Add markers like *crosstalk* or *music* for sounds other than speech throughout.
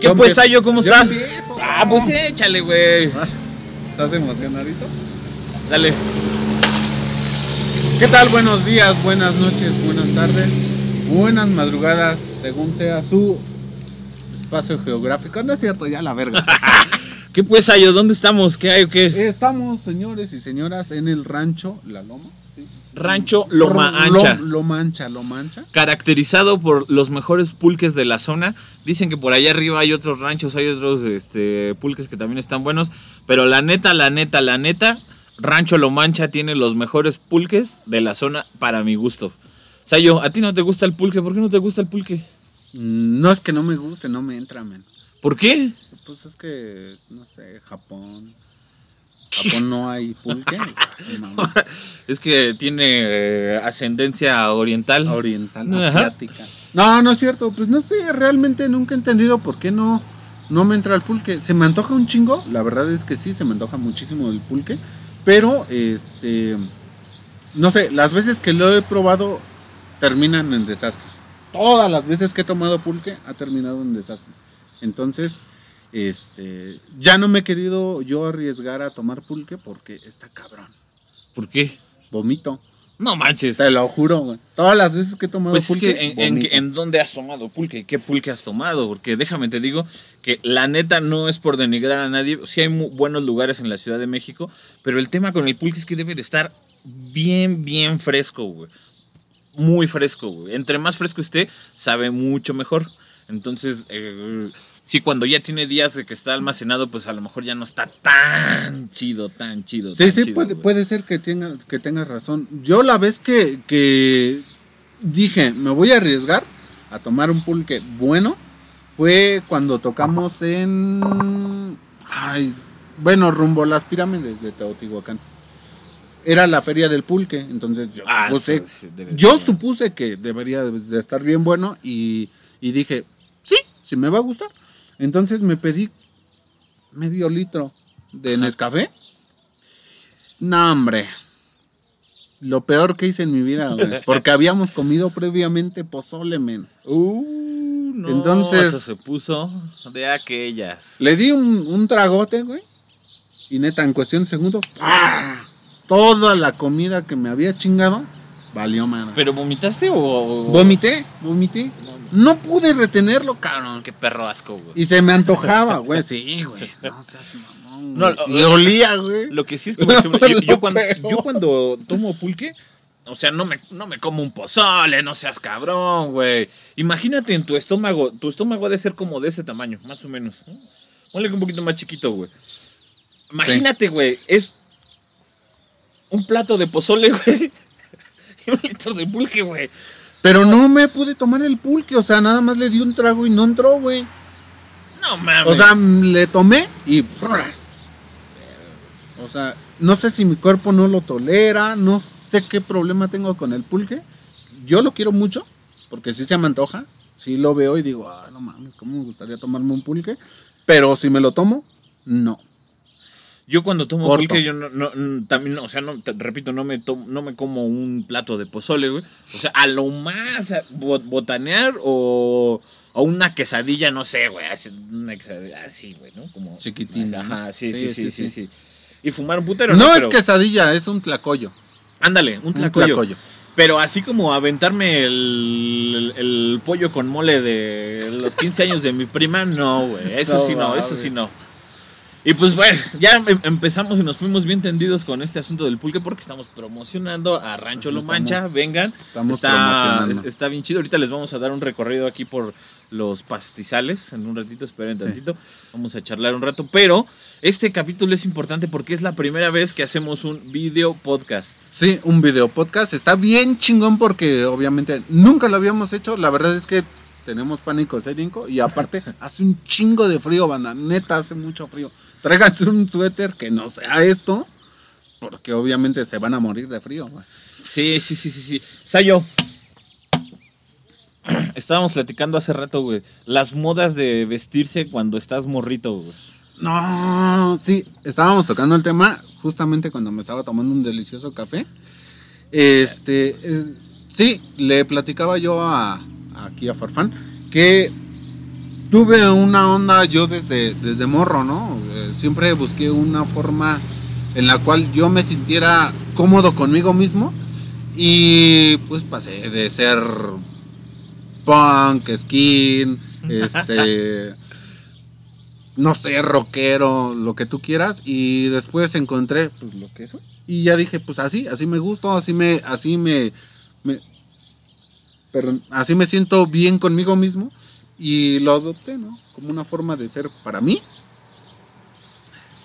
¿Qué Yo pues. Sayo? ¿Cómo estás? empiezo. Ah, pues échale, güey. ¿Estás emocionadito? Dale. ¿Qué tal? Buenos días, buenas noches, buenas tardes, buenas madrugadas, según sea su espacio geográfico. No es cierto, ya la verga. *laughs* ¿Qué pues, Sayo? ¿Dónde estamos? ¿Qué hay o qué? Estamos, señores y señoras, en el rancho La Loma. ¿Sí? Rancho Loma Lo- Ancha. Loma Ancha, Loma Ancha. Caracterizado por los mejores pulques de la zona. Dicen que por allá arriba hay otros ranchos, hay otros este, pulques que también están buenos. Pero la neta, la neta, la neta, Rancho Lomancha tiene los mejores pulques de la zona para mi gusto. Sayo, ¿a ti no te gusta el pulque? ¿Por qué no te gusta el pulque? Mm, No es que no me guste, no me entra, men. ¿Por qué? Pues es que, no sé, Japón. Japón *laughs* no hay pulque. no, Es que tiene eh, ascendencia oriental. oriental, Ajá. asiática. No, no es cierto. Pues no sé, realmente nunca he entendido por qué no, no me entra el pulque. Se me antoja un chingo. La verdad es que sí, se me antoja muchísimo el pulque. Pero, este. No sé, las veces que lo he probado terminan en desastre. Todas las veces que he tomado pulque ha terminado en desastre. Entonces, este. Ya no me he querido yo arriesgar a tomar pulque porque está cabrón. ¿Por qué? Vomito. No manches. Te lo juro, güey. Todas las veces que he tomado Pues es pulque. que en, en, dónde has tomado pulque, qué pulque has tomado, porque déjame te digo que la neta no es por denigrar a nadie, sí hay mu- buenos lugares en la Ciudad de México, pero el tema con el pulque es que debe de estar bien, bien fresco, güey. Muy fresco, güey. Entre más fresco esté, sabe mucho mejor. Entonces, eh, sí, cuando ya tiene días de que está almacenado, pues a lo mejor ya no está tan chido, tan chido. Sí, tan sí, chido, puede, güey. puede ser que tengas que tengas razón. Yo la vez que, que dije, me voy a arriesgar a tomar un pulque bueno, fue cuando tocamos en... Ay, bueno, rumbo a las pirámides de Teotihuacán. Era la feria del pulque, entonces yo Ah, supuse, sí, yo supuse que debería de estar bien bueno y, y dije, sí, sí me va a gustar. Entonces me pedí medio litro de. Nescafé. No, hombre. Lo peor que hice en mi vida, güey. *laughs* Porque habíamos comido previamente pozole, men. Uh, no, Entonces- eso se puso de aquellas. Le di un, un tragote, güey. Y neta, en cuestión de segundos, ¡ah! toda la comida que me había chingado, valió madre. ¿Pero vomitaste o...? Vomité, vomité. No, No pude retenerlo, cabrón. qué perro asco, güey. Y se me antojaba, güey. Sí, güey. *laughs* No seas mamón. No, güey. lo- y olía, güey. Lo que sí es *laughs* que, por ejemplo, yo, yo Lo cuando, yo cuando tomo pulque, o sea, no me, no me como un pozole, no seas cabrón, güey. Imagínate en tu estómago, tu estómago ha de ser como de ese tamaño, más o menos. ¿no? Ponle que un poquito más chiquito, güey. Imagínate, güey, es un plato de pozole, *laughs* güey. Y un litro de pulque, güey. Pero no me pude tomar el pulque. O sea, nada más le di un trago y no entró, güey. No mames. O sea, le tomé y. O sea, no sé si mi cuerpo no lo tolera. No sé qué problema tengo con el pulque. Yo lo quiero mucho. Porque sí se me antoja. Sí lo veo y digo, ah, no mames, ¿cómo me gustaría tomarme un pulque? Pero si me lo tomo, no. Yo cuando tomo Corto. pulque, yo no, no, también, o sea, no, te repito, no me, tomo, no me como un plato de pozole, güey. O sea, a lo más a- botanear o, o una quesadilla, no sé, güey, una quesadilla así, güey, ¿no? Como Chiquitina, ¿no? Ajá, sí sí Sí, sí, sí, sí, sí. sí. Y fumar un putero, No, ¿no? es Pero- quesadilla, es un tlacoyo. Ándale, un Un tlacoyo. Pero así como aventarme el, el, el pollo con mole de los 15 años de mi prima, no, güey. Eso No sí no, eso sí no. Y pues bueno, ya em- empezamos y nos fuimos bien tendidos con este asunto del pulque porque estamos promocionando a Rancho Pues Lo Mancha. Vengan, Estamos está, está bien chido. Ahorita les vamos a dar un recorrido aquí por los pastizales. En un ratito, esperen Sí. tantito. Vamos a charlar un rato. Pero este capítulo es importante porque es la primera vez que hacemos un video podcast. Sí, un video podcast. Está bien chingón porque obviamente nunca lo habíamos hecho. La verdad es que tenemos pánico escénico y aparte *laughs* hace un chingo de frío, banda. Neta, hace mucho frío. Tráiganse un suéter que no sea esto porque obviamente se van a morir de frío. güey. Sí, sí, sí, sí, sí. Sayo. *clears throat* Estábamos platicando hace rato, güey. Las modas de vestirse cuando estás morrito, güey. No, sí, estábamos tocando el tema justamente cuando me estaba tomando un delicioso café. Este, es- sí, le platicaba yo a, aquí a Farfán que tuve una onda yo desde, desde morro, ¿no? Eh, siempre busqué una forma en la cual yo me sintiera cómodo conmigo mismo y pues pasé de ser punk, skin, *laughs* este, no sé, rockero, lo que tú quieras y después encontré pues lo que es y ya dije pues así, así me gusto, así me, así me, me perdón, así me siento bien conmigo mismo y lo adopté, ¿no? Como una forma de ser para mí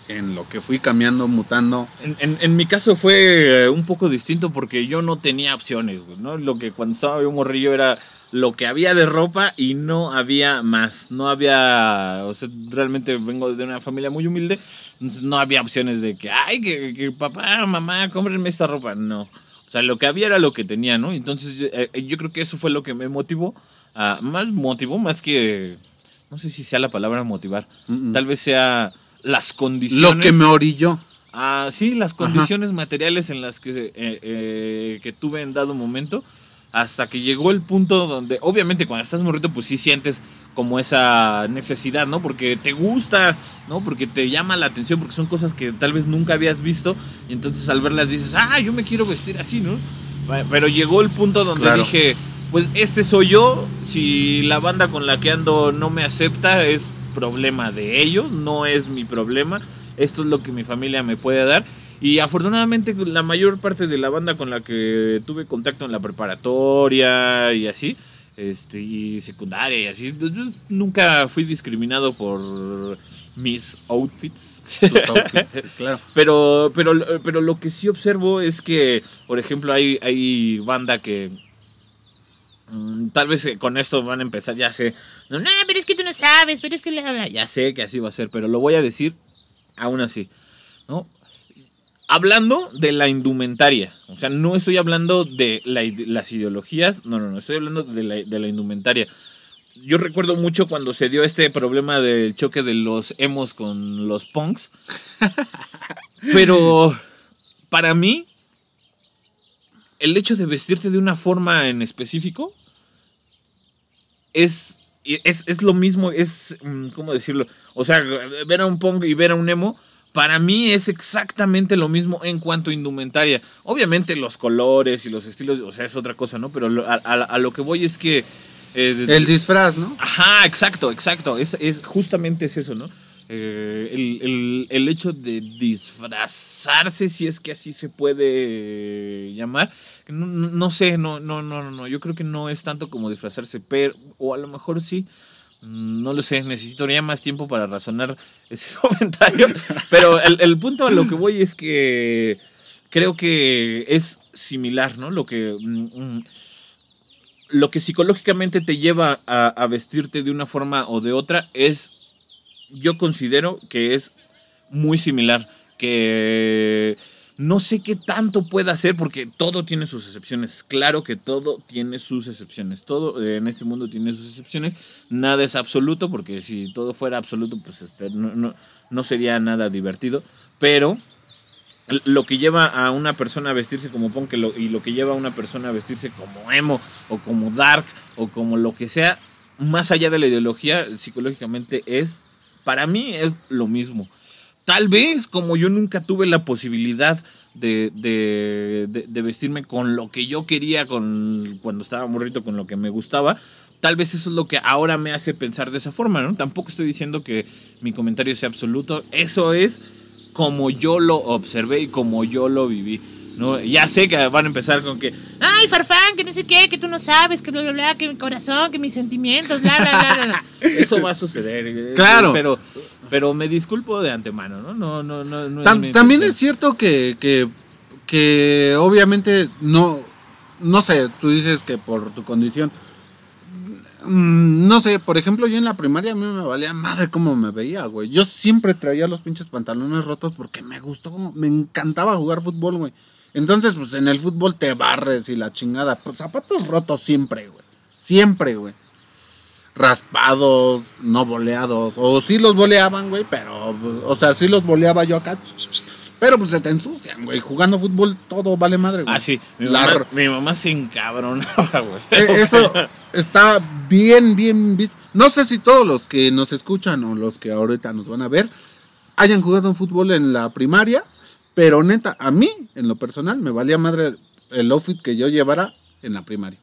en lo que fui cambiando, mutando. En, mi caso fue eh, un poco distinto porque yo no tenía opciones, ¿no? Lo que cuando estaba yo morrillo era lo que había de ropa y no había más. No había, o sea, realmente vengo de una familia muy humilde, no había opciones de que, ay, que, papá, mamá, cómprenme esta ropa. No. O sea, lo que había era lo que tenía, ¿no? Entonces yo, eh, yo creo que eso fue lo que me motivó, a, más motivó más que, no sé si sea la palabra motivar, tal vez sea las condiciones. Lo que me orilló. Ah, sí, las condiciones materiales en las que, eh, eh, que tuve en dado momento, hasta que llegó el punto donde, obviamente, cuando estás morrito, pues sí sientes como esa necesidad, ¿no? Porque te gusta, ¿no? Porque te llama la atención, porque son cosas que tal vez nunca habías visto, y entonces al verlas dices, ah, yo me quiero vestir así, ¿no? Pero llegó el punto donde dije, pues este soy yo, si la banda con la que ando no me acepta, es problema de ellos, no es mi problema. Esto es lo que mi familia me puede dar. Y afortunadamente la mayor parte de la banda con la que tuve contacto en la preparatoria y así, este, y secundaria y así, pues, yo nunca fui discriminado por mis outfits. *laughs* claro. Pero, pero, pero lo que sí observo es que, por ejemplo, hay, hay banda que tal vez eh, con esto van a empezar, ya sé. No, pero es que tú no sabes, pero es que... Ya sé que así va a ser, pero lo voy a decir aún así. ¿no? Hablando de la indumentaria. O sea, no estoy hablando de las ideologías. No, no, no. Estoy hablando de la, de la indumentaria. Yo recuerdo mucho cuando se dio este problema del choque de los emos con los punks. *laughs* Pero para mí, el hecho de vestirte de una forma en específico es, es, lo mismo, es, mm, ¿cómo decirlo? O sea, ver a un punk y ver a un emo, para mí es exactamente lo mismo en cuanto a indumentaria. Obviamente los colores y los estilos, o sea, es otra cosa, ¿no? Pero a, lo que voy es que... Eh, el disfraz, ¿no? Ajá, exacto, exacto. Es, es, justamente es eso, ¿no? Eh, el, hecho de disfrazarse, si es que así se puede llamar, no, sé, no, no, no, no, yo creo que no es tanto como disfrazarse, pero, o a lo mejor sí, no lo sé, necesitaría más tiempo para razonar ese *laughs* comentario, pero el, punto a lo que voy es que creo que es similar, ¿no? Lo que... Mm, mm, lo que psicológicamente te lleva a vestirte de una forma o de otra es yo considero que es muy similar, que no sé qué tanto pueda hacer porque todo tiene sus excepciones. Claro que todo tiene sus excepciones. Todo en este mundo tiene sus excepciones. Nada es absoluto porque si todo fuera absoluto pues este, no, sería nada divertido. Pero lo que lleva a una persona a vestirse como punk y lo que lleva a una persona a vestirse como emo o como dark o como lo que sea, más allá de la ideología, psicológicamente es para mí es lo mismo. Tal vez como yo nunca tuve la posibilidad de, de, vestirme con lo que yo quería con, cuando estaba morrito, con lo que me gustaba, tal vez eso es lo que ahora me hace pensar de esa forma, ¿no? Tampoco estoy diciendo que mi comentario sea absoluto, eso es como yo lo observé y como yo lo viví. ¿No? Ya sé que van a empezar con que, ay, Farfán, que no sé qué, que tú no sabes, que bla, bla, bla, que mi corazón, que mis sentimientos, bla, bla, bla, bla. *laughs* Eso va a suceder. Eh, claro. Pero, pero me disculpo de antemano, ¿no? no, no, no, también es cierto que, que, que obviamente no, no sé, tú dices que por tu condición mm, no sé, por ejemplo, yo en la primaria a mí me valía madre cómo me veía, güey. Yo siempre traía los pinches pantalones rotos porque me gustó, me encantaba jugar fútbol, güey. Entonces, pues en el fútbol te barres y la chingada. Pues, zapatos rotos siempre, güey. Siempre, güey. Raspados, no boleados. O sí los boleaban, güey, pero, o sea, sí los boleaba yo acá. Pero pues se te ensucian, güey. Jugando fútbol todo vale madre, güey. Ah, sí. Mi, mamá, se encabronaba, güey. *laughs* Eh, eso, está bien, bien visto. No sé si todos los que nos escuchan o los que ahorita nos van a ver hayan jugado en fútbol en la primaria, pero neta, a mí, en lo personal, me valía madre el outfit que yo llevara en la primaria.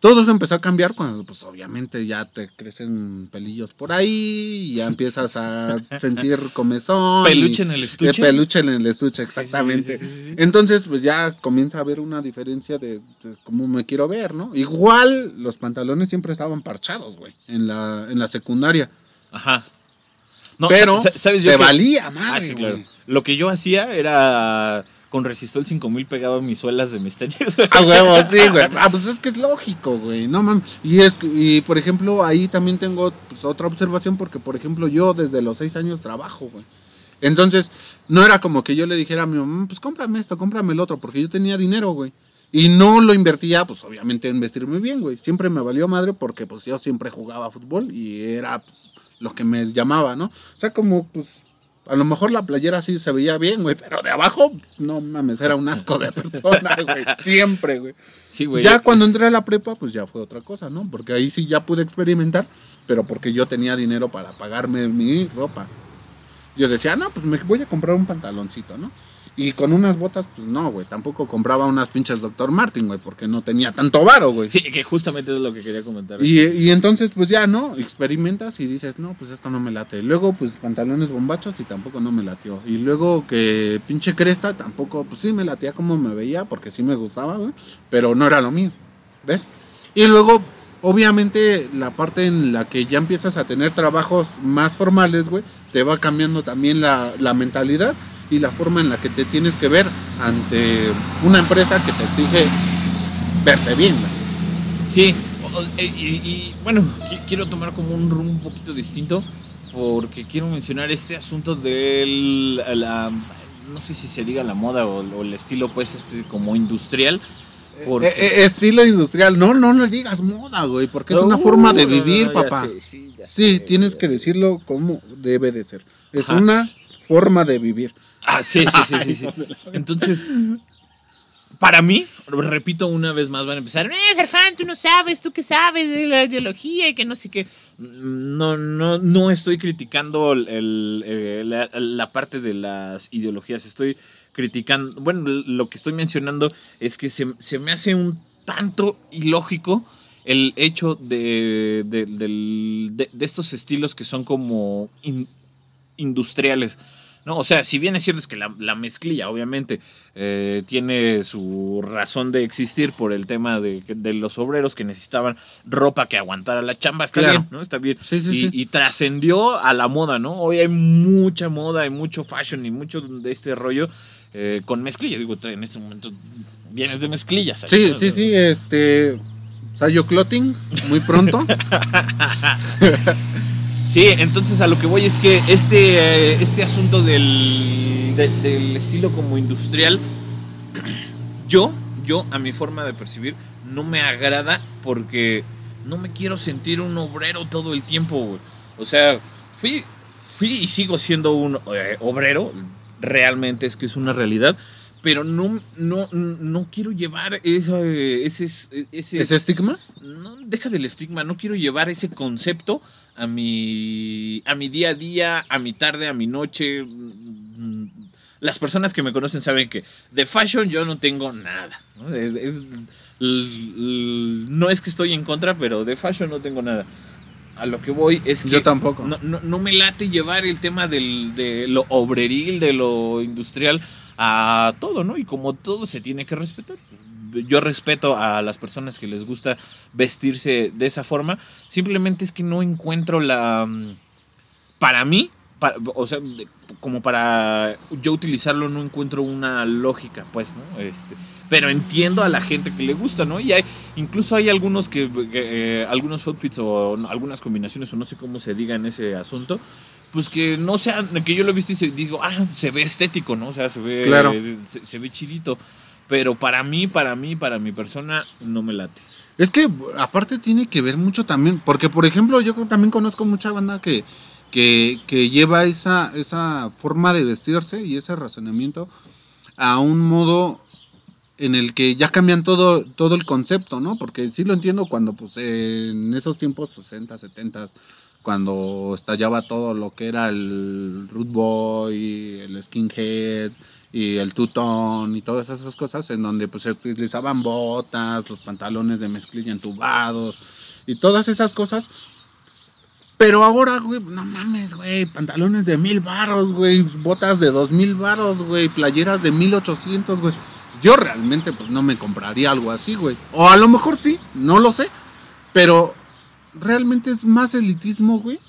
Todo eso empezó a cambiar cuando, pues obviamente ya te crecen pelillos por ahí, y ya empiezas a *laughs* sentir comezón. Peluche y- en el estuche. peluche en el estuche, exactamente. sí, sí, sí. Entonces, pues ya comienza a haber una diferencia de, de cómo me quiero ver, ¿no? Igual los pantalones siempre estaban parchados, güey, en la, en la secundaria. Ajá. No, pero sa- ¿sabes yo te que- valía Ah, madre, sí, claro. güey. Lo que yo hacía era con Resistol 5000 pegado a mis suelas de mis tenis. güey. A huevo, sí, *laughs* güey. Ah, pues es que es lógico, güey. No mames. Y es y por ejemplo, ahí también tengo pues, otra observación porque por ejemplo, yo desde los seis años trabajo, güey. Entonces, no era como que yo le dijera a mi mamá, pues cómprame esto, cómprame el otro, porque yo tenía dinero, güey. Y no lo invertía, pues obviamente en vestirme bien, güey. Siempre me valió madre porque pues yo siempre jugaba fútbol y era pues, lo que me llamaba, ¿no? O sea, como pues a lo mejor la playera sí se veía bien, güey, pero de abajo, no mames, era un asco de persona, *laughs* güey. Siempre, güey. Sí, güey. Ya cuando entré a la prepa, pues ya fue otra cosa, ¿no? Porque ahí sí ya pude experimentar, pero porque yo tenía dinero para pagarme mi ropa. Yo decía, no, pues me voy a comprar un pantaloncito, ¿no? Y con unas botas, pues no, güey. Tampoco compraba unas pinches Dr. Martin, güey, porque no tenía tanto varo, güey. Sí, que justamente es lo que quería comentar. Y, y entonces, pues ya, ¿no? Experimentas y dices, no, pues esto no me late. Luego, pues pantalones bombachos y tampoco no me latió. Y luego que pinche cresta, tampoco, pues sí me latía como me veía, porque sí me gustaba, güey. Pero no era lo mío, ¿ves? Y luego, obviamente, la parte en la que ya empiezas a tener trabajos más formales, güey, te va cambiando también la, la mentalidad y la forma en la que te tienes que ver ante una empresa que te exige verte bien. Sí, o- e- y, y, bueno, qui- quiero tomar como un rumbo un poquito distinto porque quiero mencionar este asunto del, la, no sé si se diga la moda o, o el estilo pues este como industrial. Porque- Eh, eh, estilo industrial, no, no le digas moda, güey, porque es una forma de no, no, vivir, papá. sé, sí, Sí, sé, tienes que decirlo como debe de ser. Es Ajá. una forma de vivir. Ah, sí, sí, sí, sí, sí. *laughs* Entonces, para mí, repito una vez más, van a empezar, eh, Gerfán, tú no sabes, tú qué sabes de la ideología y que no sé qué. No, no, no estoy criticando el- el, eh, la, la parte de las ideologías, estoy criticando, bueno, lo que estoy mencionando es que se, se me hace un tanto ilógico el hecho de, de, del- de- de estos estilos que son como in- industriales. ¿No? O sea, si bien es cierto es que la, la mezclilla, obviamente, eh, tiene su razón de existir por el tema de, de los obreros que necesitaban ropa que aguantara la chamba, está Claro. bien, ¿no? Está bien. Sí, sí, y sí. y trascendió a la moda, ¿no? Hoy hay mucha moda, hay mucho fashion y mucho de este rollo eh, con mezclilla. Digo, en este momento vienes de mezclillas. Sí, ¿no? sí, sí, este. Sayo Clothing, muy pronto. *laughs* Sí, entonces a lo que voy es que este, eh, este asunto del, de- del estilo como industrial, *clears throat* yo, yo, a mi forma de percibir, no me agrada porque no me quiero sentir un obrero todo el tiempo, güey. O sea, fui, fui y sigo siendo un eh, obrero, realmente es que es una realidad, pero no, no, no quiero llevar esa, ese, ese, ¿Ese estigma? no deja del estigma, no quiero llevar ese concepto a mi a mi día a día, a mi tarde, a mi noche. Las personas que me conocen saben que de fashion yo no tengo nada. ¿no? Es- no es que estoy en contra, pero de fashion no tengo nada. A lo que voy es que Yo tampoco. no, no, no me late llevar el tema del, de lo obreril, de lo industrial a todo, ¿no? Y como todo se tiene que respetar. Yo respeto a las personas que les gusta vestirse de esa forma. Simplemente es que no encuentro la... mm, Para mí, pa- o sea, como para yo utilizarlo no encuentro una lógica, pues, ¿no? Este, pero entiendo a la gente que le gusta, ¿no? Y hay, incluso hay algunos que, que, eh, algunos outfits o algunas combinaciones o no sé cómo se diga en ese asunto, pues que no sean, que yo lo he visto y se, digo, ah, se ve estético, ¿no? O sea, se ve, Claro. se, se ve chidito. Pero para mí, para mí, para mi persona, no me late. Es que aparte tiene que ver mucho también, porque por ejemplo yo también conozco mucha banda que, que, que lleva esa, esa forma de vestirse y ese razonamiento a un modo en el que ya cambian todo, todo el concepto, ¿no? Porque sí lo entiendo cuando, pues, en esos tiempos, 60, 70, cuando estallaba todo lo que era el root boy, el skinhead y el tutón y todas esas cosas, en donde pues se utilizaban botas, los pantalones de mezclilla entubados y todas esas cosas. Pero ahora, güey, no mames, güey, pantalones de mil varos, güey, botas de dos mil varos, güey, playeras de mil ochocientos, güey. Yo realmente pues no me compraría algo así, güey. O a lo mejor sí, no lo sé. Pero realmente es más elitismo, güey.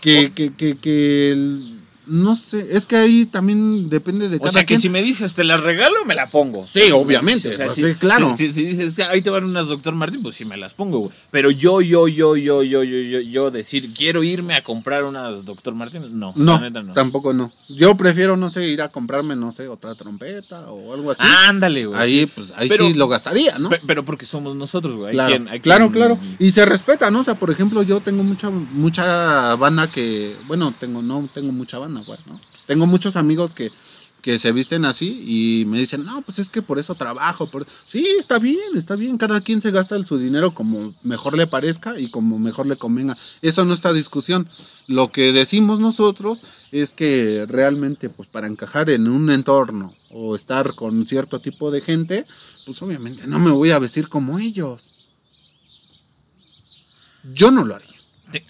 Que, que, que, que el, no sé, es que ahí también depende de cada O sea, que si me dices, te la regalo, me la pongo. Sí, obviamente. Pues, sí, claro. Si, dices, ahí te van unas Doctor Martín, pues sí me las pongo, güey. Pero yo, yo, yo, yo, yo, yo, yo, yo decir, quiero irme a comprar unas Doctor Martín, no. No, no, tampoco no. Yo prefiero, no sé, ir a comprarme, no sé, otra trompeta o algo así. Ándale, güey. Ahí, pues, ahí sí lo gastaría, ¿no? Pero porque somos nosotros, güey. Claro, claro, claro. Y se respeta, ¿no? O sea, por ejemplo, yo tengo mucha, mucha banda que, bueno, tengo, no tengo mucha banda, ¿no? Tengo muchos amigos que, se visten así y me dicen, no, pues es que por eso trabajo. Por... Sí, está bien, está bien. Cada quien se gasta su dinero como mejor le parezca y como mejor le convenga. Eso no está discusión. Lo que decimos nosotros es que realmente, pues para encajar en un entorno o estar con cierto tipo de gente, pues obviamente no me voy a vestir como ellos. Yo no lo haría.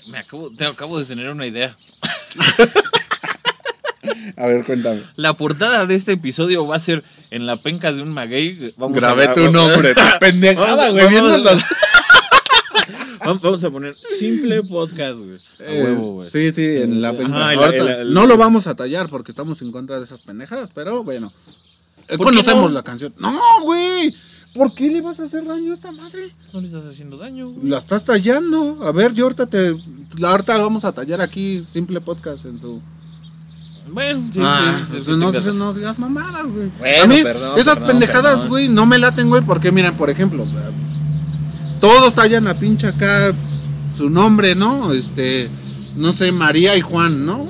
me acabo, te acabo de tener una idea. *laughs* A ver, cuéntame. La portada de este episodio va a ser en la penca de un maguey. Grabé tu nombre. Pendejada, güey. Vamos, a poner simple podcast, güey. A eh, huevo, güey. Sí, sí, en la penca. no lo vamos a tallar porque estamos en contra de esas pendejadas, pero bueno. Conocemos la canción. No, güey. ¿Por qué le vas a hacer daño a esta madre? No le estás haciendo daño, güey. La estás tallando. A ver, yo ahorita te. La ahorita vamos a tallar aquí, simple podcast en su bueno, sí, ah, sí, no, no, digas mamadas, güey. a mí, esas pendejadas, güey, no me laten, güey, porque miren, por ejemplo, todos tallan a pinche acá su nombre, ¿no? Este, no sé, María y Juan, ¿no?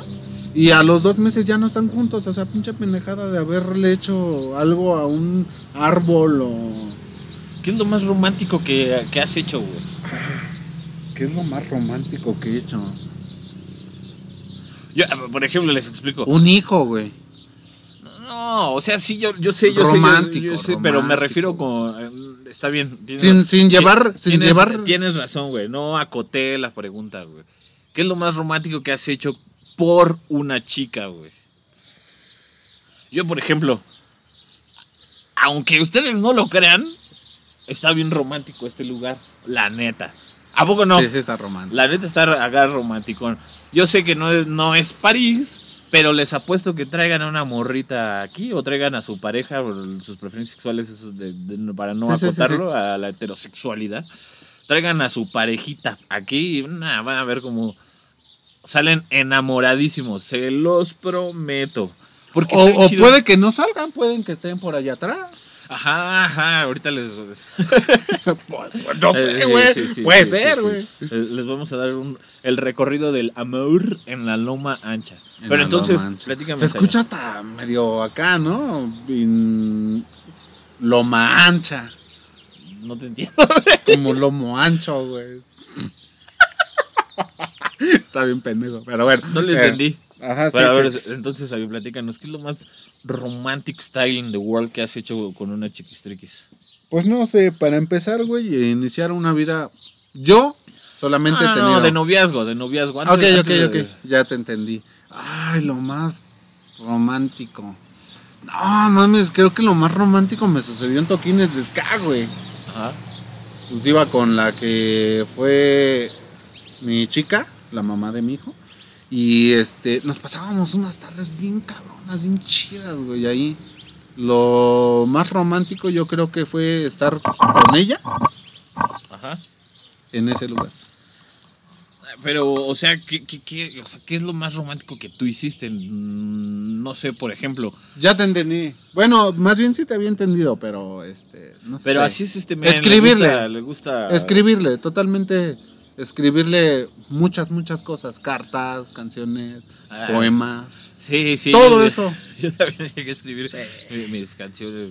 Y a los dos meses ya no están juntos, o sea, pinche pendejada de haberle hecho algo a un árbol o... ¿Qué es lo más romántico que, que has hecho, güey? ¿Qué es lo más romántico que he hecho? Yo, por ejemplo, les explico. Un hijo, güey. No, o sea, sí, yo, yo sé, yo sé, yo, sé pero me refiero con... Eh, está bien. sin, sin llevar... Sin tienes, llevar... Tienes razón, güey. No acoté la pregunta, güey. ¿Qué es lo más romántico que has hecho por una chica, güey? Yo, por ejemplo, aunque ustedes no lo crean, está bien romántico este lugar, la neta. ¿A poco no? Sí, sí está romántico. La neta está acá romántico. Yo sé que no es, no es París, pero les apuesto que traigan a una morrita aquí o traigan a su pareja, sus preferencias sexuales para no acotarlo a la heterosexualidad. Traigan a su parejita aquí y van a ver cómo salen enamoradísimos, se los prometo. Porque o puede que no salgan, pueden que estén por allá atrás. Ajá, ajá, ahorita les... no sé, eh, güey. Puede ser, güey. Eh, les vamos a dar un, el recorrido del amor en la loma ancha. Pero entonces, Se escucha hasta medio acá, ¿no? Loma ancha. No te entiendo. *laughs* Como lomo ancho, güey. *laughs* Está bien pendejo, pero bueno. No le entendí. Ajá, sí, a ver, entonces, a ver, platícanos, ¿qué es lo más romantic style in the world que has hecho con una chiquistriquis? Pues no sé, para empezar, güey, iniciar una vida. Yo solamente ah, No, de noviazgo, de noviazgo. ok, ok, ok, ya te entendí. Ay, lo más romántico. No, mames, creo que lo más romántico me sucedió en Toquines de Ska, güey. Ajá. Pues iba con la que fue mi chica, la mamá de mi hijo. Y este, nos pasábamos unas tardes bien cabronas, bien chidas, güey, ahí. Lo más romántico yo creo que fue estar con ella. Ajá. En ese lugar. Pero, o sea, ¿qué, qué, qué, o sea, ¿qué es lo más romántico que tú hiciste? Mm, no sé, por ejemplo. Ya te entendí. Bueno, más bien sí te había entendido, pero este, no pero así es este Escribirle. Le gusta, Escribirle, totalmente escribirle muchas, muchas cosas, cartas, canciones, Ah. poemas, Sí, sí. todo yo- eso. *laughs* Yo también llegué a escribir mis canciones.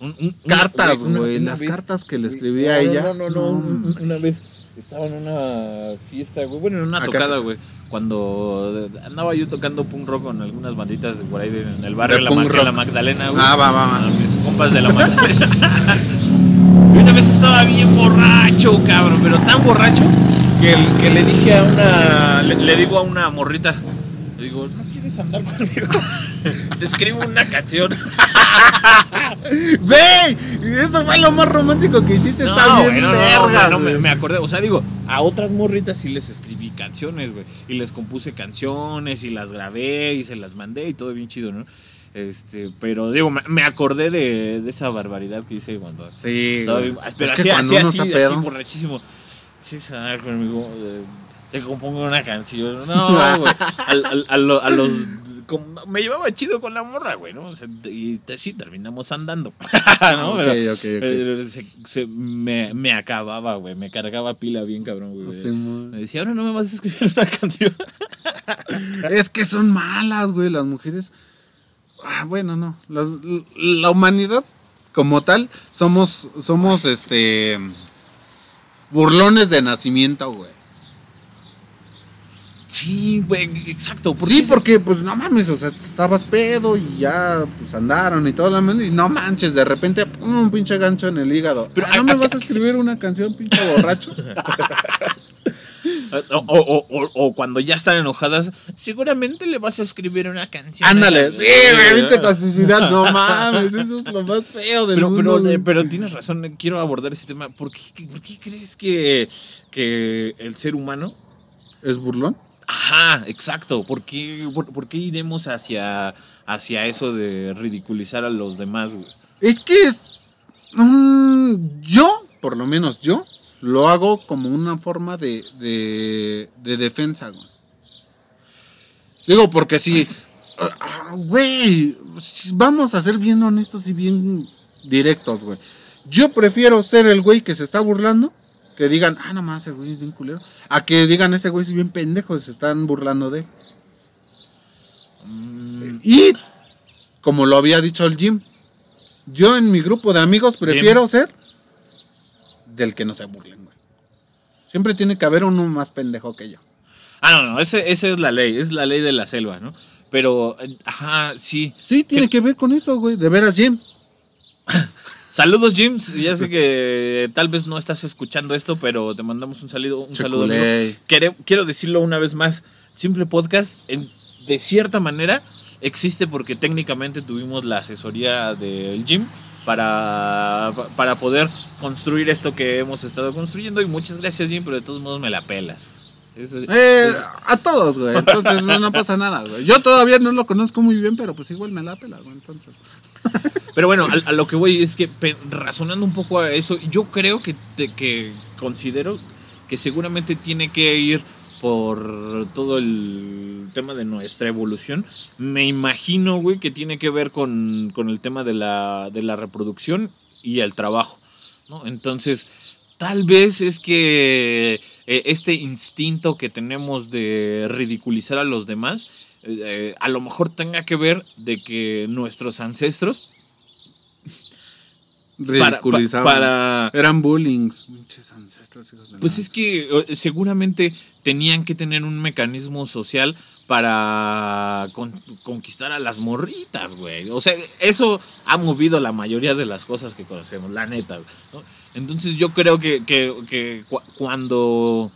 Un- un- Cartas, güey, las vez- cartas que le Sí, escribía a ella. No, no, no, No, un- una vez estaba en una fiesta, güey, bueno, en una Acá. tocada, güey, cuando andaba yo tocando punk rock con algunas banditas de por ahí en el barrio De la, punk Mag- de rock. la Magdalena, güey. Ah, va, va, va. a mis compas de la Magdalena. *laughs* y una vez estaba bien borracho, cabrón, pero tan borracho que, el- que le dije a una, le, le digo a una morrita, le digo, ¿no quieres andar conmigo? *laughs* Te escribo una canción. *laughs* ¡Güey! Eso fue lo más romántico que hiciste. Está bien no, no, verga, no, no, me, acordé, o sea, digo, a otras morritas sí les escribí canciones, güey, y les compuse canciones y las grabé y se las mandé y todo bien chido, ¿no? Este, pero digo, me, acordé de, de esa barbaridad que hice cuando Sí, estaba pero es que así, cuando así, uno así, está así, borrachísimo. Quieres andar conmigo, Eh, te compongo una canción. No, güey. Al- al- a, lo- a los me llevaba chido con la morra, güey, ¿no? O sea, y te- sí, terminamos andando. *laughs* ¿no? Ok, Pero- ok, ok. pero se, se- me, me acababa, güey. Me cargaba pila bien cabrón, güey. Sí, me decía, ahora no me vas a escribir una canción. *laughs* Es que son malas, güey, las mujeres. Ah, bueno, no. Las- la humanidad como tal somos somos este burlones de nacimiento, güey. Sí, güey, exacto. Sí, porque pues no mames, o sea, estabas pedo y ya pues andaron y todo lo demás, y no manches, de repente pum, un pinche gancho en el hígado. Pero, Ah, ¿No ¿a- me a- vas a a- escribir una canción, pinche borracho? *laughs* O, o- o- o cuando ya están enojadas, seguramente le vas a escribir una canción. Ándale, sí, güey, pinche toxicidad, no *laughs* mames, eso es lo más feo del pero, mundo. eh, pero tienes razón, eh, quiero abordar ese tema. ¿Por qué, por qué crees que, que el ser humano ¿Es burlón? Ajá, exacto. ¿Por qué, por, por qué iremos hacia, hacia eso de ridiculizar a los demás, güey? Es que es. mm, yo, por lo menos yo, lo hago como una forma de, de, de defensa, güey. Digo, porque si. ah, Güey, vamos a ser bien honestos y bien directos, güey. Yo prefiero ser el güey que se está burlando, que digan, ah, nomás, el güey es bien culero, a que digan, ese güey es bien pendejo, se están burlando de él. Mm, Y, como lo había dicho el Jim, yo en mi grupo de amigos prefiero ser del que no se burlen, güey. Siempre tiene que haber uno más pendejo que yo. Ah, no, no, ese- esa es la ley, es la ley de la selva, ¿no? Pero, eh, ajá, sí. Sí, tiene que ver con eso, güey. De veras, Jim. *laughs* Saludos, James. Ya sé que tal vez no estás escuchando esto, pero te mandamos un saludo, un saludo amigo. Quiero decirlo una vez más, Simple Podcast, en- de cierta manera, existe porque técnicamente tuvimos la asesoría del gym para, para poder construir esto que hemos estado construyendo. Y muchas gracias, Jim, pero de todos modos me la pelas. Eh, a todos, güey. Entonces no, no pasa nada, güey. Yo todavía no lo conozco muy bien, pero pues igual me la pela, güey. Entonces. *laughs* Pero bueno, a, a lo que voy es que razonando un poco a eso, yo creo que, te- que considero que seguramente tiene que ir por todo el tema de nuestra evolución. Me imagino, güey, que tiene que ver con, con el tema de la, de la reproducción y el trabajo, ¿no? Entonces, tal vez es que eh, este instinto que tenemos de ridiculizar a los demás, eh, eh, a lo mejor tenga que ver de que nuestros ancestros Ridiculizaban. para- Eran bullings. Pinches ancestros, hijos de pues es que seguramente tenían que tener un mecanismo social para con- conquistar a las morritas, güey. O sea, eso ha movido la mayoría de las cosas que conocemos, la neta. Entonces yo creo que, que- que cu- cuando,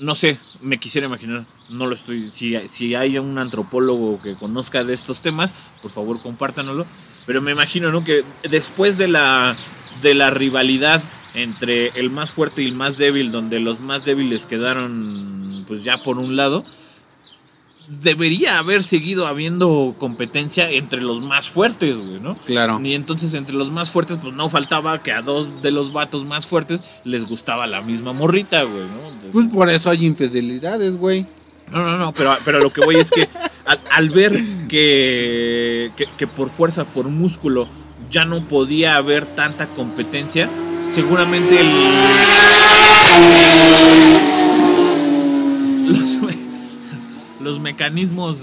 no sé, me quisiera imaginar, no lo estoy, si, si hay un antropólogo que conozca de estos temas, por favor compártanoslo. Pero me imagino, ¿no? Que después de la, de la rivalidad entre el más fuerte y el más débil, donde los más débiles quedaron pues ya por un lado, debería haber seguido habiendo competencia entre los más fuertes, güey, ¿no? Claro. Y entonces entre los más fuertes, pues no faltaba que a dos de los vatos más fuertes les gustaba la misma morrita, güey, ¿no? Pues por eso hay infidelidades, güey. No, no, no, pero, pero lo que voy es que al, ver que, que, por fuerza, por músculo, ya no podía haber tanta competencia, seguramente el, los, los, mecanismos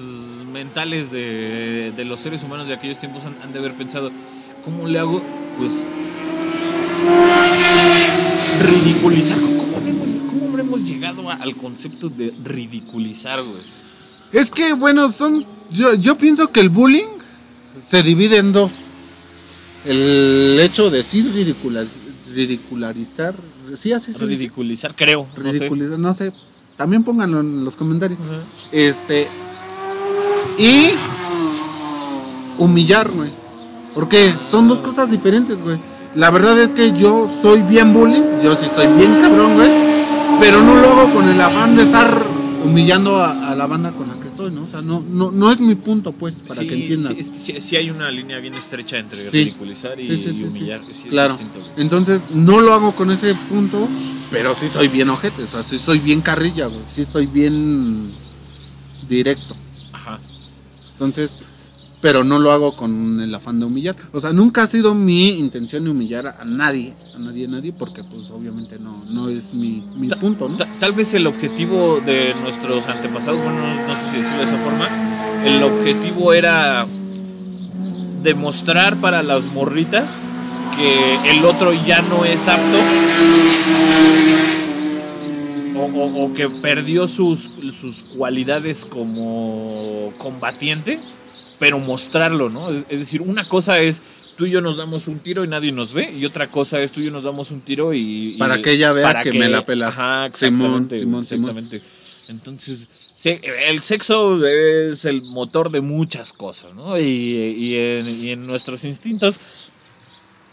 mentales de, de, los seres humanos de aquellos tiempos han, de haber pensado, ¿cómo le hago? Pues ridiculizar ¿Cómo habremos, cómo habremos llegado a- al concepto de ridiculizar, güey? Es que, bueno, son. Yo, yo pienso que el bullying se divide en dos. El hecho de sí ridicula- ridicularizar. Sí, así se dice. Ridiculizar, creo. no sé. Ridiculizar, no sé. También pónganlo en los comentarios. Este. Y. Humillar, güey. Porque son dos cosas diferentes, güey. La verdad es que yo soy bien bullying. Yo sí soy bien cabrón, güey. Pero no lo hago con el afán de estar humillando a, a la banda con la que estoy, ¿no? O sea, no, no, no es mi punto, pues, para Sí, que entiendas. Sí, es que sí, sí hay una línea bien estrecha entre ridiculizar y, y humillar. Claro. Entonces, no lo hago con ese punto, pero sí soy bien ojete, o sea, sí soy bien carrilla, güey. Sí soy bien directo. Ajá. Entonces, pero no lo hago con el afán de humillar. O sea, nunca ha sido mi intención de humillar a nadie, a nadie, a nadie, porque pues obviamente no, no es mi, mi Ta- punto, ¿no? Ta- Tal vez el objetivo de nuestros antepasados, bueno, no, no sé si decirlo de esa forma, el objetivo era demostrar para las morritas que el otro ya no es apto o, o- o que perdió sus, sus cualidades como combatiente, pero mostrarlo, ¿no? Es, es decir, una cosa es tú y yo nos damos un tiro y nadie nos ve, y otra cosa es tú y yo nos damos un tiro y... y- Para que ella vea para que, me la pela. Ajá, Simón, exactamente, Simón, Simón. exactamente. Entonces, sí, el sexo es el motor de muchas cosas, ¿no? Y, y en, y en nuestros instintos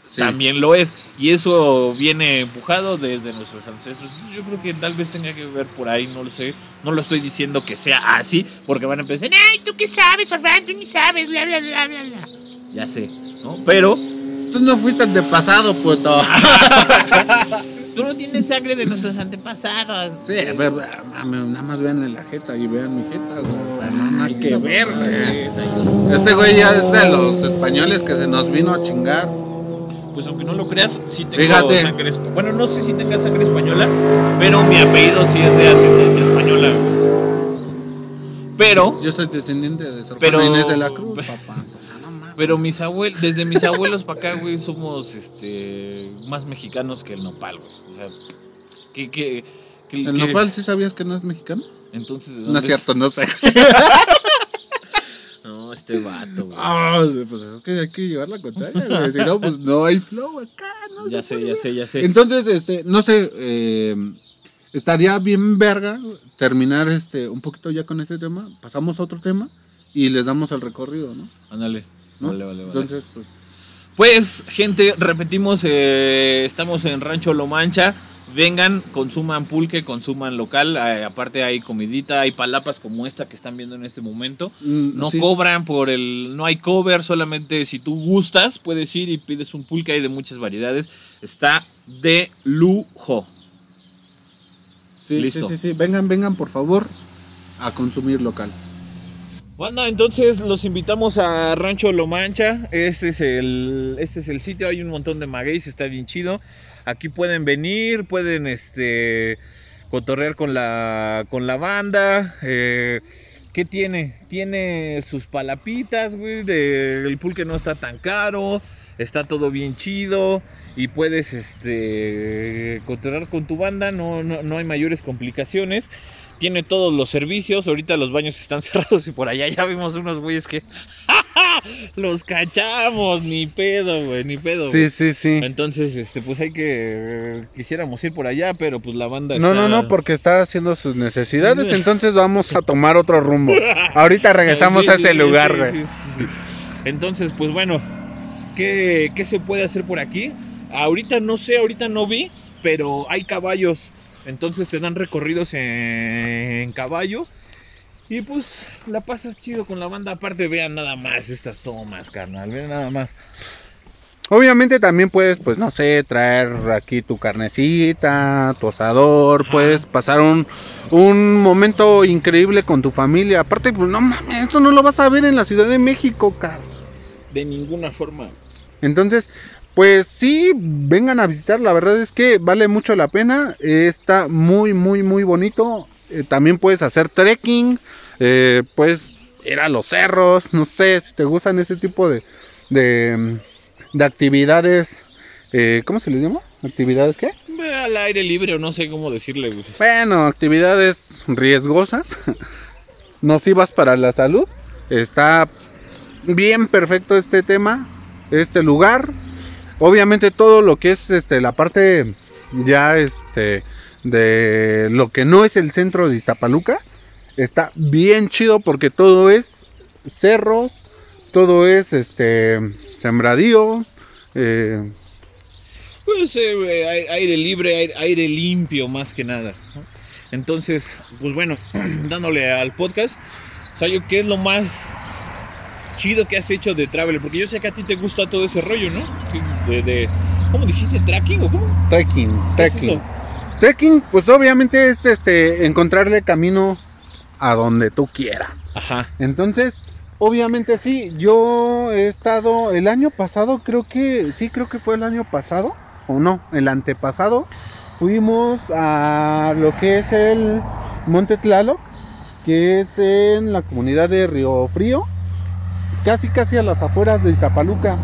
Sí. también lo es. Y eso viene empujado desde nuestros ancestros. Yo creo que tal vez tenga que ver por ahí, no lo sé. No lo estoy diciendo que sea así, porque van a empezar, ay, ¿tú qué sabes, Orlando? Tú ni sabes, bla, bla, bla, bla, bla. Ya sé, ¿no? Pero Tú no fuiste antepasado, puto. tú no tienes sangre de nuestros antepasados. Sí, mame, nada más vean la jeta y vean mi jeta, güey. O sea, no nada que ver, güey. Este güey ya es de los españoles que se nos vino a chingar. Pues aunque no lo creas, sí tengo Fíjate. sangre espa- Bueno, no sé si tenga sangre española, pero mi apellido sí es de ascendencia española. Pero, Yo soy descendiente de Sor Pero- Inés de la Cruz, papá. O sea, no mames. pero mis abuelos, desde mis abuelos para acá, güey, somos este más mexicanos que el nopal, güey. O sea, que, que, que- ¿El que- nopal sí sabías que no es mexicano? Entonces, ¿de No dónde es cierto, no sé. *laughs* Este vato, güey. Ah, pues es que hay que llevar la contraria, güey. Si no, pues no hay flow acá, ¿no? ya sé, ya sé, ya sé. Entonces, este, no sé, eh, estaría bien verga terminar este un poquito ya con este tema. Pasamos a otro tema y les damos el recorrido, ¿no? Ándale. ¿No? Vale, vale, vale. Entonces, pues. Pues, gente, repetimos, eh, estamos en Rancho Lo Mancha. Vengan, consuman pulque, consuman local. eh, aparte hay comidita, hay palapas como esta que están viendo en este momento. mm, No sí. cobran por el... No hay cover, solamente si tú gustas puedes ir y pides un pulque. Hay de muchas variedades. Está de lujo. Sí, Listo. sí, sí, sí. Vengan, vengan, por favor, a consumir local. Bueno, entonces los invitamos a Rancho Lo Mancha. Este es el, este es el sitio. Hay un montón de magueyes, está bien chido. Aquí pueden venir, pueden este cotorrear con la con la banda. Eh, ¿Qué tiene? Tiene sus palapitas, güey. de- el pulque no está tan caro. Está todo bien chido. Y puedes este cotorrear con tu banda. No, no, no hay mayores complicaciones tiene todos los servicios. Ahorita los baños están *laughs* cerrados y por allá ya vimos unos güeyes que *laughs* los cachamos, ni pedo, güey, ni pedo. güey. sí, sí. Entonces, este, pues hay que eh, quisiéramos ir por allá, pero pues la banda No, está... no, no, porque está haciendo sus necesidades, *laughs* entonces vamos a tomar otro rumbo. Ahorita regresamos Sí, a sí, ese sí, lugar, sí, güey. sí, sí, sí. Entonces, pues bueno, ¿qué, ¿qué se puede hacer por aquí? Ahorita no sé, ahorita no vi, pero hay caballos. Entonces te dan recorridos en, caballo. Y pues la pasas chido con la banda. Aparte, vean nada más estas tomas, carnal. Vean nada más. Obviamente también puedes, pues no sé, traer aquí tu carnecita, tu asador, Ajá. puedes pasar un, un momento increíble con tu familia. Aparte, pues no mames, esto no lo vas a ver en la Ciudad de México, car. De ninguna forma. Entonces, pues sí, vengan a visitar, la verdad es que vale mucho la pena, está muy, muy, muy bonito. eh, también puedes hacer trekking, eh, puedes ir a los cerros, no sé, si te gustan ese tipo de, de, de actividades, eh, ¿cómo se les llama? ¿Actividades qué? Eh, Al aire libre o no sé cómo decirle, güey. Bueno, actividades riesgosas, *laughs* nocivas para la salud. Está bien perfecto este tema, este lugar. Obviamente todo lo que es este la parte ya este de lo que no es el centro de Iztapaluca está bien chido porque todo es cerros, todo es este sembradíos, eh, Pues eh, aire libre, aire, aire limpio más que nada. Entonces, pues bueno, *clears throat* dándole al podcast, Sayo, ¿qué es lo más chido que has hecho de Traveler? Porque yo sé que a ti te gusta todo ese rollo, ¿no? De, de- ¿Cómo dijiste? ¿Tracking o cómo? trekking, ¿Qué es trekking. Trekking, pues obviamente es este encontrarle camino a donde tú quieras. Ajá. Entonces, obviamente sí, yo he estado el año pasado, creo que, sí, creo que fue el año pasado, o no, el antepasado, fuimos a lo que es el Monte Tlaloc, que es en la comunidad de Río Frío, casi casi a las afueras de Iztapaluca.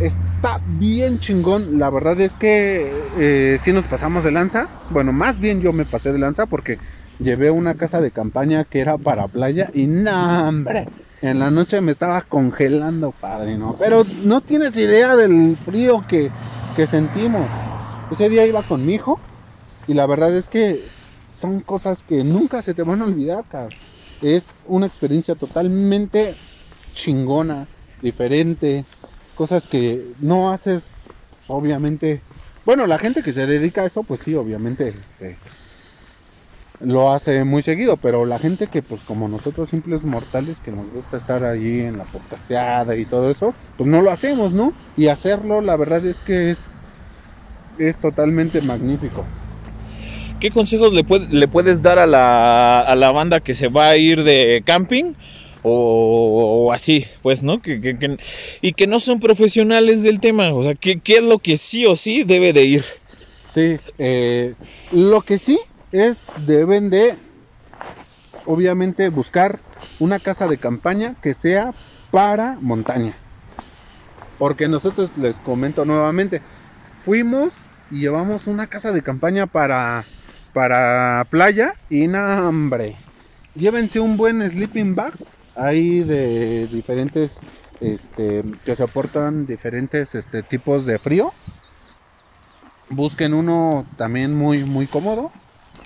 Está bien chingón, la verdad es que eh, sí nos pasamos de lanza, bueno, más bien yo me pasé de lanza porque llevé una casa de campaña que era para playa y no, hombre, en la noche me estaba congelando, padrino. Pero no tienes idea del frío que, que sentimos. Ese día iba con mi hijo y la verdad es que son cosas que nunca se te van a olvidar, cabrón. Es una experiencia totalmente chingona, diferente, cosas que no haces, obviamente. Bueno, la gente que se dedica a eso, pues sí, obviamente, este, lo hace muy seguido, pero la gente que pues como nosotros simples mortales que nos gusta estar allí en la podcasteada y todo eso, pues no lo hacemos, ¿no? Y hacerlo la verdad es que es es totalmente magnífico. ¿Qué consejos le, le puedes dar a la, a la banda que se va a ir de camping? O, así, pues, ¿no? Que, y que no son profesionales del tema. O sea, ¿qué, es lo que sí o sí debe de ir? Sí, eh, lo que sí es deben de obviamente buscar una casa de campaña que sea para montaña. Porque nosotros les comento nuevamente, fuimos y llevamos una casa de campaña para para playa y no, hombre. Llévense un buen sleeping bag hay de diferentes este que soportan diferentes este tipos de frío. Busquen uno también muy muy cómodo.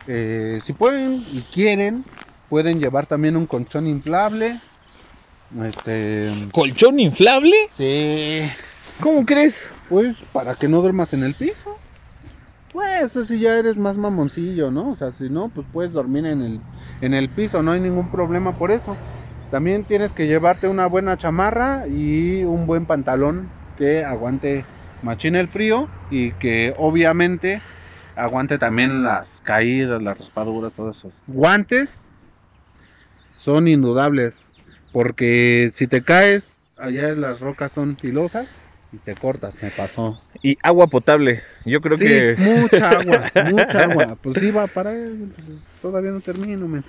Eh, si pueden y quieren pueden llevar también un colchón inflable. Este ¿Colchón inflable? sí. ¿Cómo crees? pues para que no duermas en el piso. Pues si ya eres más mamoncillo no o sea si no pues puedes dormir en el en el piso no hay ningún problema por eso también tienes que llevarte una buena chamarra y un buen pantalón que aguante machín el frío y que obviamente aguante también las caídas, las raspaduras, todos esos. Guantes son indudables porque si te caes, allá las rocas son filosas y te cortas, me pasó. Y agua potable. Yo creo sí, que... mucha agua, *laughs* mucha agua. Pues sí, va para él, pues, todavía no termino, men.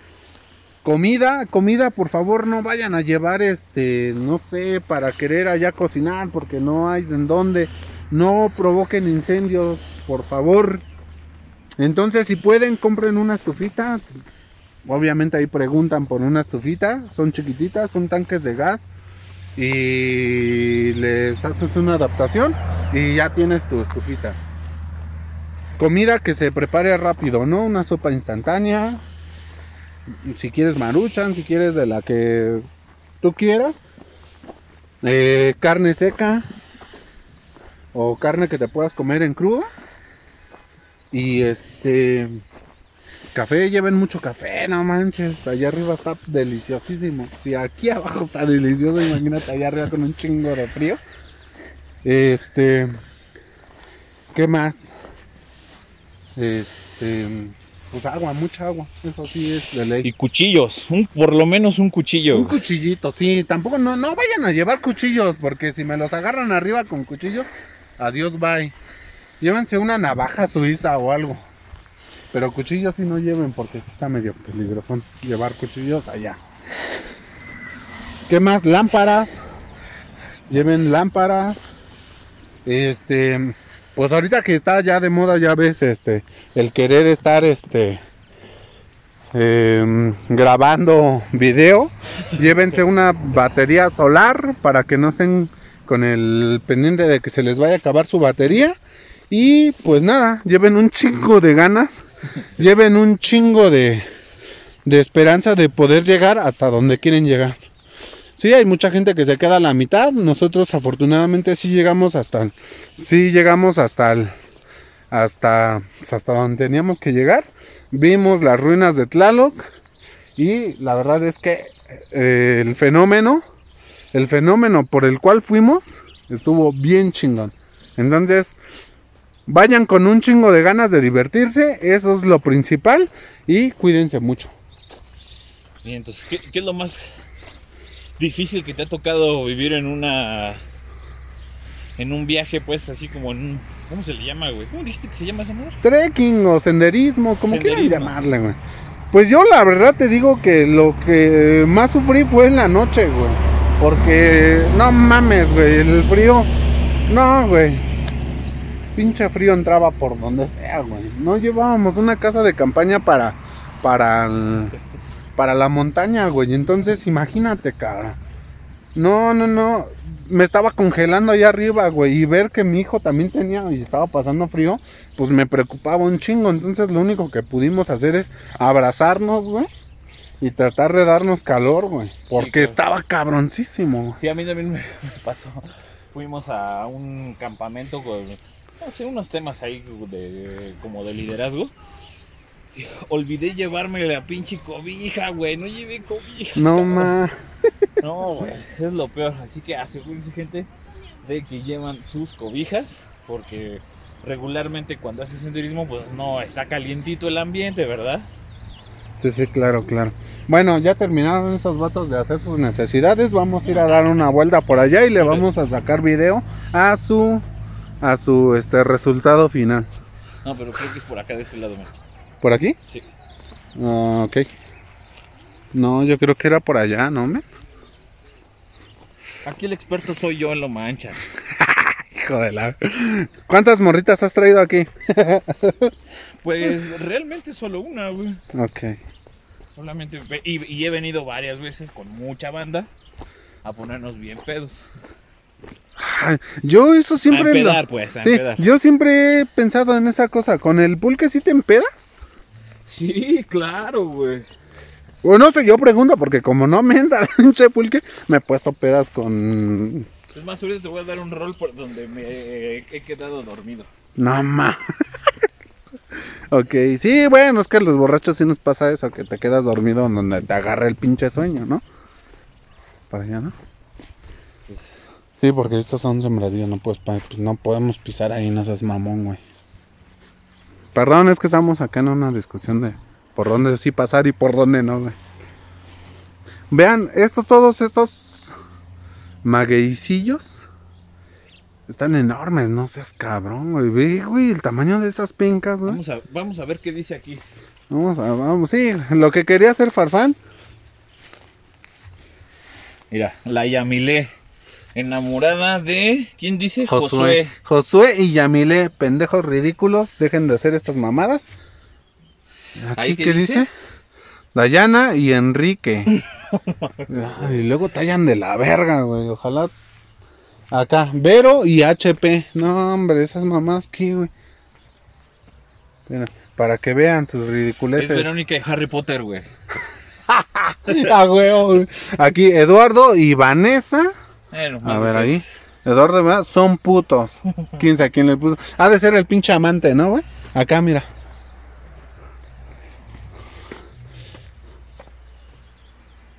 Comida, comida, por favor, no vayan a llevar este, no sé, para querer allá cocinar, porque no hay en dónde. No provoquen incendios, por favor. Entonces, si pueden, compren una estufita. Obviamente ahí preguntan por una estufita. Son chiquititas, son tanques de gas. Y les haces una adaptación y ya tienes tu estufita. Comida que se prepare rápido, ¿no? Una sopa instantánea. Si quieres maruchan, si quieres de la que tú quieras. Eh, carne seca. O carne que te puedas comer en crudo. Y este... Café, lleven mucho café, no manches. Allá arriba está deliciosísimo. Si aquí *laughs* abajo está delicioso, imagínate allá arriba con un chingo de frío. Este... ¿Qué más? Este, pues agua, mucha agua. Eso sí es de ley. Y cuchillos. Un, por lo menos un cuchillo. Un cuchillito, sí. Tampoco no, no vayan a llevar cuchillos, porque si me los agarran arriba con cuchillos, adiós, bye. Llévense una navaja suiza o algo. Pero cuchillos sí no lleven porque sí está medio peligroso llevar cuchillos allá. ¿Qué más? Lámparas. Lleven lámparas. Este, pues ahorita que está ya de moda, ya ves, este, el querer estar, este, em, grabando video, *laughs* llévense una batería solar para que no estén con el pendiente de que se les vaya a acabar su batería. Y pues nada, lleven un chingo de ganas, *laughs* lleven un chingo de, de esperanza de poder llegar hasta donde quieren llegar. Sí, hay mucha gente que se queda a la mitad. Nosotros afortunadamente sí llegamos hasta sí llegamos hasta el, hasta hasta donde teníamos que llegar. Vimos las ruinas de Tlaloc y la verdad es que eh, el fenómeno, el fenómeno por el cual fuimos estuvo bien chingón. Entonces, vayan con un chingo de ganas de divertirse, eso es lo principal y cuídense mucho. Entonces, ¿qué, qué es lo más difícil que te ha tocado vivir en una en un viaje pues así como en un ¿cómo se le llama, güey? ¿Cómo dijiste que se llama esa madre? Trekking o senderismo, como quieran Senderismo. llamarle, güey. Pues yo la verdad te digo que lo que más sufrí fue en la noche, güey. Porque no mames, güey, el frío. No, güey. Pinche frío entraba por donde sea, güey. No llevábamos una casa de campaña para para el- para la montaña, güey. Entonces, imagínate, cara. No, no, no. Me estaba congelando allá arriba, güey. Y ver que mi hijo también tenía y estaba pasando frío, pues me preocupaba un chingo. Entonces, lo único que pudimos hacer es abrazarnos, güey. Y tratar de darnos calor, güey. Porque estaba cabroncísimo. Sí, a mí también me, *laughs* me pasó. Fuimos a un campamento con no sé, unos temas ahí de como de liderazgo. Olvidé llevarme la pinche cobija, güey. No llevé cobija. No, ma. *laughs* No, güey, es lo peor. Así que asegúrense, gente, de que llevan sus cobijas, porque regularmente cuando haces senderismo, pues no está calientito el ambiente, ¿verdad? Sí, sí, claro, claro. Bueno, ya terminaron estos vatos de hacer sus necesidades. Vamos a ir a dar una vuelta por allá y le vamos a sacar video a su a su este resultado final. No, pero creo que es por acá de este lado. ¿Por aquí? Sí. Ah, ok. No, yo creo que era por allá, ¿no, me? Aquí el experto soy yo en lo mancha. *laughs* Hijo de la. ¿Cuántas morritas has traído aquí? *laughs* Pues realmente solo una, güey. Ok. Solamente. Y, y he venido varias veces con mucha banda a ponernos bien pedos. Ay, yo eso a siempre. lo- empedar, pues, a Sí, yo siempre he pensado en esa cosa. ¿Con el pulque sí te empedas? Sí, claro, güey. O no sé, yo pregunto porque como no me entra *laughs* el pinche pulque, me he puesto pedas con... Es más, ahorita te voy a dar un rol por donde me he quedado dormido. No ma. *laughs* ok, sí, bueno, es que a los borrachos sí nos pasa eso, que te quedas dormido en donde te agarra el pinche sueño, ¿no? Para allá, ¿no? Pues, Sí, porque estos son sembradíos, no puedes, pa- pues, no podemos pisar ahí, no seas mamón, güey. Perdón, es que estamos acá en una discusión de por dónde sí pasar y por dónde no, güey. Vean, estos, todos estos magueycillos están enormes, no seas cabrón, güey. Ve, güey, el tamaño de esas pincas, güey. vamos, a, vamos a ver qué dice aquí. Vamos a, vamos, sí, lo que quería hacer Farfán. Mira, la Yamilé. Enamorada de. ¿Quién dice? Josué. Josué y Yamile, pendejos ridículos, dejen de hacer estas mamadas. Aquí, ¿Ahí ¿qué, qué dice? dice? Dayana y Enrique. *laughs* y luego tallan de la verga, güey. Ojalá. Acá, Vero y HP. No, hombre, esas mamás, ¿qué, güey? Mira, para que vean sus Es ridiculeces. Verónica de Harry Potter, güey. *laughs* Ah, güey. Aquí, Eduardo y Vanessa. Bueno, A ver ahí. Eduardo Vanessa son putos. *laughs* ¿Quién sabe quién le puso? Ha de ser el pinche amante, ¿no, güey? Acá, mira.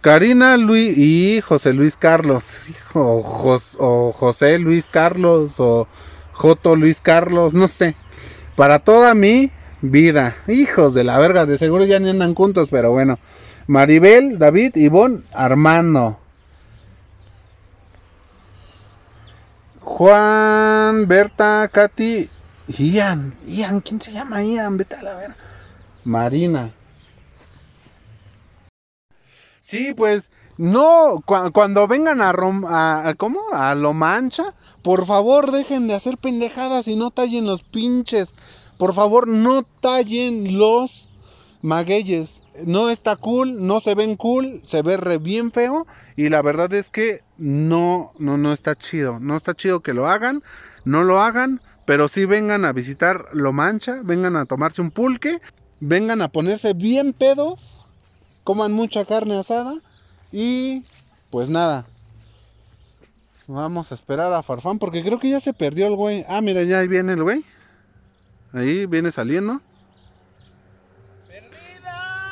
Karina Luis y José Luis Carlos. Hijo, o, Jos- o José Luis Carlos o Joto Luis Carlos, no sé. Para toda mi vida. Hijos de la verga, de seguro ya ni andan juntos, pero bueno. Maribel, David, Ivonne, Armando. Juan, Berta, Katy, Ian. Ian, ¿quién se llama Ian? Vete a la verga. marina. Sí, pues no, cua- cuando vengan a, Rom- a- ¿cómo? A Lo Mancha, por favor dejen de hacer pendejadas y no tallen los pinches. Por favor, no tallen los magueyes. No está cool, no se ven cool, se ve re bien feo y la verdad es que no, no, no está chido. No está chido que lo hagan, no lo hagan, pero sí vengan a visitar Lo Mancha, vengan a tomarse un pulque, vengan a ponerse bien pedos, coman mucha carne asada y pues nada. Vamos a esperar a Farfán porque creo que ya se perdió el güey. Ah, mira, ya ahí viene el güey. Ahí viene saliendo.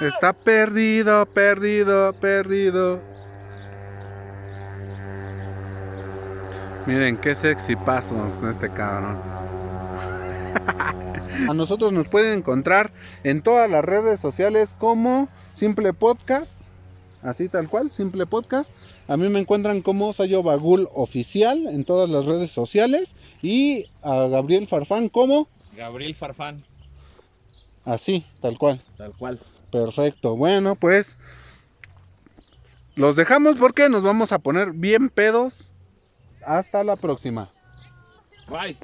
Está perdido, perdido, perdido. Miren qué sexy pasos de este cabrón. *laughs* A nosotros nos pueden encontrar en todas las redes sociales como Simple Podcast. Así tal cual, Simple Podcast. A mí me encuentran como Sayo Bagul Oficial en todas las redes sociales. Y a Gabriel Farfán como Gabriel Farfán, así, tal cual. tal cual. Perfecto. Bueno, pues los dejamos porque nos vamos a poner bien pedos. Hasta la próxima. Bye.